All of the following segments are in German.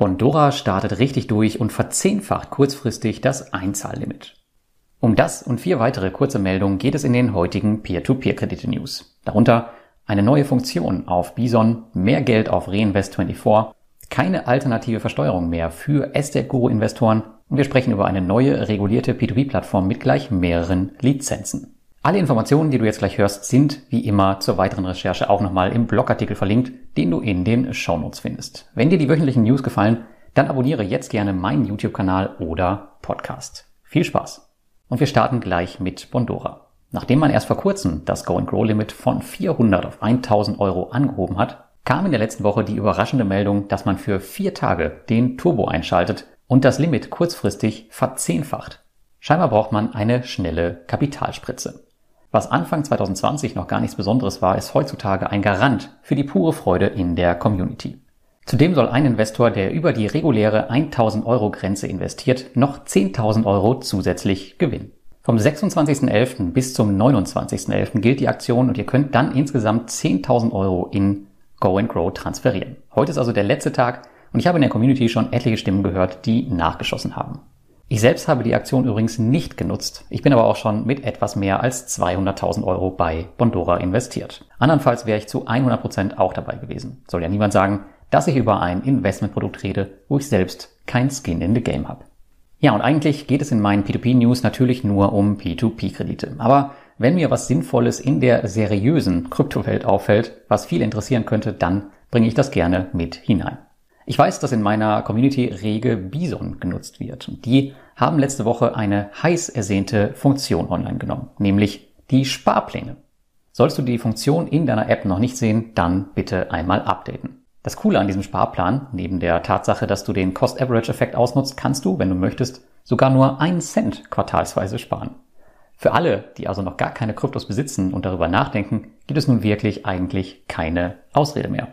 Bondora startet richtig durch und verzehnfacht kurzfristig das Einzahllimit. Um das und vier weitere kurze Meldungen geht es in den heutigen Peer-to-Peer-Kredite-News. Darunter eine neue Funktion auf Bison, mehr Geld auf Reinvest24, keine alternative Versteuerung mehr für Estate Guru Investoren und wir sprechen über eine neue regulierte P2P-Plattform mit gleich mehreren Lizenzen. Alle Informationen, die du jetzt gleich hörst, sind wie immer zur weiteren Recherche auch nochmal im Blogartikel verlinkt, den du in den Shownotes findest. Wenn dir die wöchentlichen News gefallen, dann abonniere jetzt gerne meinen YouTube-Kanal oder Podcast. Viel Spaß! Und wir starten gleich mit Bondora. Nachdem man erst vor kurzem das Go and Grow Limit von 400 auf 1000 Euro angehoben hat, kam in der letzten Woche die überraschende Meldung, dass man für vier Tage den Turbo einschaltet und das Limit kurzfristig verzehnfacht. Scheinbar braucht man eine schnelle Kapitalspritze. Was Anfang 2020 noch gar nichts Besonderes war, ist heutzutage ein Garant für die pure Freude in der Community. Zudem soll ein Investor, der über die reguläre 1000 Euro Grenze investiert, noch 10.000 Euro zusätzlich gewinnen. Vom 26.11. bis zum 29.11. gilt die Aktion und ihr könnt dann insgesamt 10.000 Euro in Go and Grow transferieren. Heute ist also der letzte Tag und ich habe in der Community schon etliche Stimmen gehört, die nachgeschossen haben. Ich selbst habe die Aktion übrigens nicht genutzt. Ich bin aber auch schon mit etwas mehr als 200.000 Euro bei Bondora investiert. Andernfalls wäre ich zu 100 Prozent auch dabei gewesen. Soll ja niemand sagen, dass ich über ein Investmentprodukt rede, wo ich selbst kein Skin in the Game habe. Ja, und eigentlich geht es in meinen P2P-News natürlich nur um P2P-Kredite. Aber wenn mir was Sinnvolles in der seriösen Kryptowelt auffällt, was viel interessieren könnte, dann bringe ich das gerne mit hinein. Ich weiß, dass in meiner Community rege Bison genutzt wird. Die haben letzte Woche eine heiß ersehnte Funktion online genommen, nämlich die Sparpläne. Sollst du die Funktion in deiner App noch nicht sehen, dann bitte einmal updaten. Das Coole an diesem Sparplan, neben der Tatsache, dass du den Cost-Average-Effekt ausnutzt, kannst du, wenn du möchtest, sogar nur einen Cent quartalsweise sparen. Für alle, die also noch gar keine Kryptos besitzen und darüber nachdenken, gibt es nun wirklich eigentlich keine Ausrede mehr.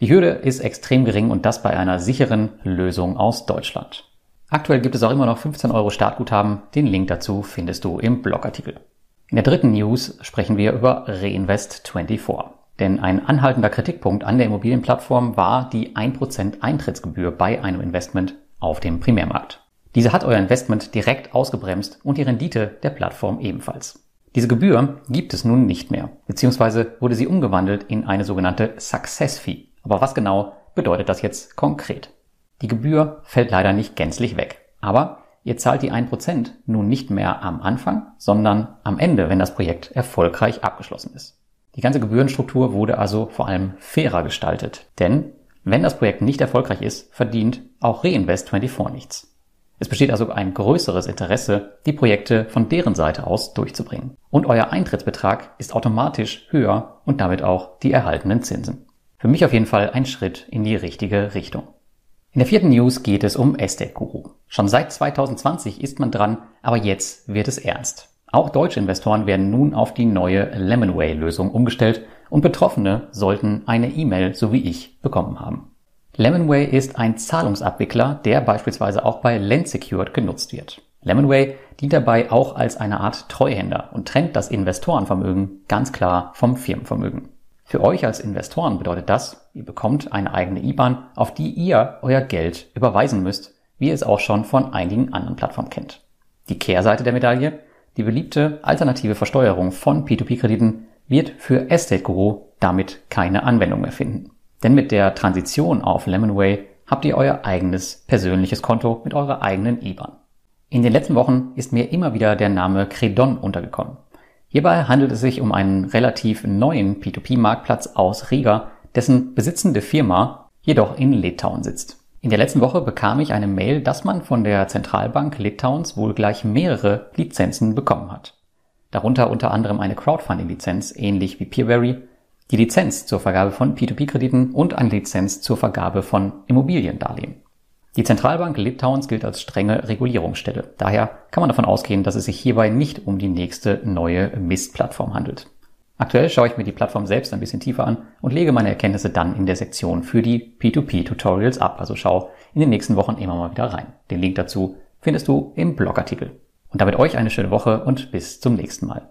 Die Hürde ist extrem gering und das bei einer sicheren Lösung aus Deutschland. Aktuell gibt es auch immer noch 15 Euro Startguthaben. Den Link dazu findest du im Blogartikel. In der dritten News sprechen wir über Reinvest24. Denn ein anhaltender Kritikpunkt an der Immobilienplattform war die 1% Eintrittsgebühr bei einem Investment auf dem Primärmarkt. Diese hat euer Investment direkt ausgebremst und die Rendite der Plattform ebenfalls. Diese Gebühr gibt es nun nicht mehr, beziehungsweise wurde sie umgewandelt in eine sogenannte Success Fee. Aber was genau bedeutet das jetzt konkret? Die Gebühr fällt leider nicht gänzlich weg. Aber ihr zahlt die 1% nun nicht mehr am Anfang, sondern am Ende, wenn das Projekt erfolgreich abgeschlossen ist. Die ganze Gebührenstruktur wurde also vor allem fairer gestaltet. Denn wenn das Projekt nicht erfolgreich ist, verdient auch Reinvest24 nichts. Es besteht also ein größeres Interesse, die Projekte von deren Seite aus durchzubringen. Und euer Eintrittsbetrag ist automatisch höher und damit auch die erhaltenen Zinsen. Für mich auf jeden Fall ein Schritt in die richtige Richtung. In der vierten News geht es um Estate Guru. Schon seit 2020 ist man dran, aber jetzt wird es ernst. Auch deutsche Investoren werden nun auf die neue Lemonway-Lösung umgestellt und Betroffene sollten eine E-Mail, so wie ich, bekommen haben. Lemonway ist ein Zahlungsabwickler, der beispielsweise auch bei Lendsecured genutzt wird. Lemonway dient dabei auch als eine Art Treuhänder und trennt das Investorenvermögen ganz klar vom Firmenvermögen. Für euch als Investoren bedeutet das, ihr bekommt eine eigene IBAN, auf die ihr euer Geld überweisen müsst, wie ihr es auch schon von einigen anderen Plattformen kennt. Die Kehrseite der Medaille, die beliebte alternative Versteuerung von P2P-Krediten wird für Estate Guru damit keine Anwendung mehr finden. Denn mit der Transition auf Lemonway habt ihr euer eigenes persönliches Konto mit eurer eigenen IBAN. In den letzten Wochen ist mir immer wieder der Name Credon untergekommen. Hierbei handelt es sich um einen relativ neuen P2P-Marktplatz aus Riga, dessen besitzende Firma jedoch in Litauen sitzt. In der letzten Woche bekam ich eine Mail, dass man von der Zentralbank Litauens wohl gleich mehrere Lizenzen bekommen hat. Darunter unter anderem eine Crowdfunding-Lizenz, ähnlich wie Peerberry, die Lizenz zur Vergabe von P2P-Krediten und eine Lizenz zur Vergabe von Immobiliendarlehen. Die Zentralbank Litauens gilt als strenge Regulierungsstelle. Daher kann man davon ausgehen, dass es sich hierbei nicht um die nächste neue Mist-Plattform handelt. Aktuell schaue ich mir die Plattform selbst ein bisschen tiefer an und lege meine Erkenntnisse dann in der Sektion für die P2P-Tutorials ab. Also schau in den nächsten Wochen immer mal wieder rein. Den Link dazu findest du im Blogartikel. Und damit euch eine schöne Woche und bis zum nächsten Mal.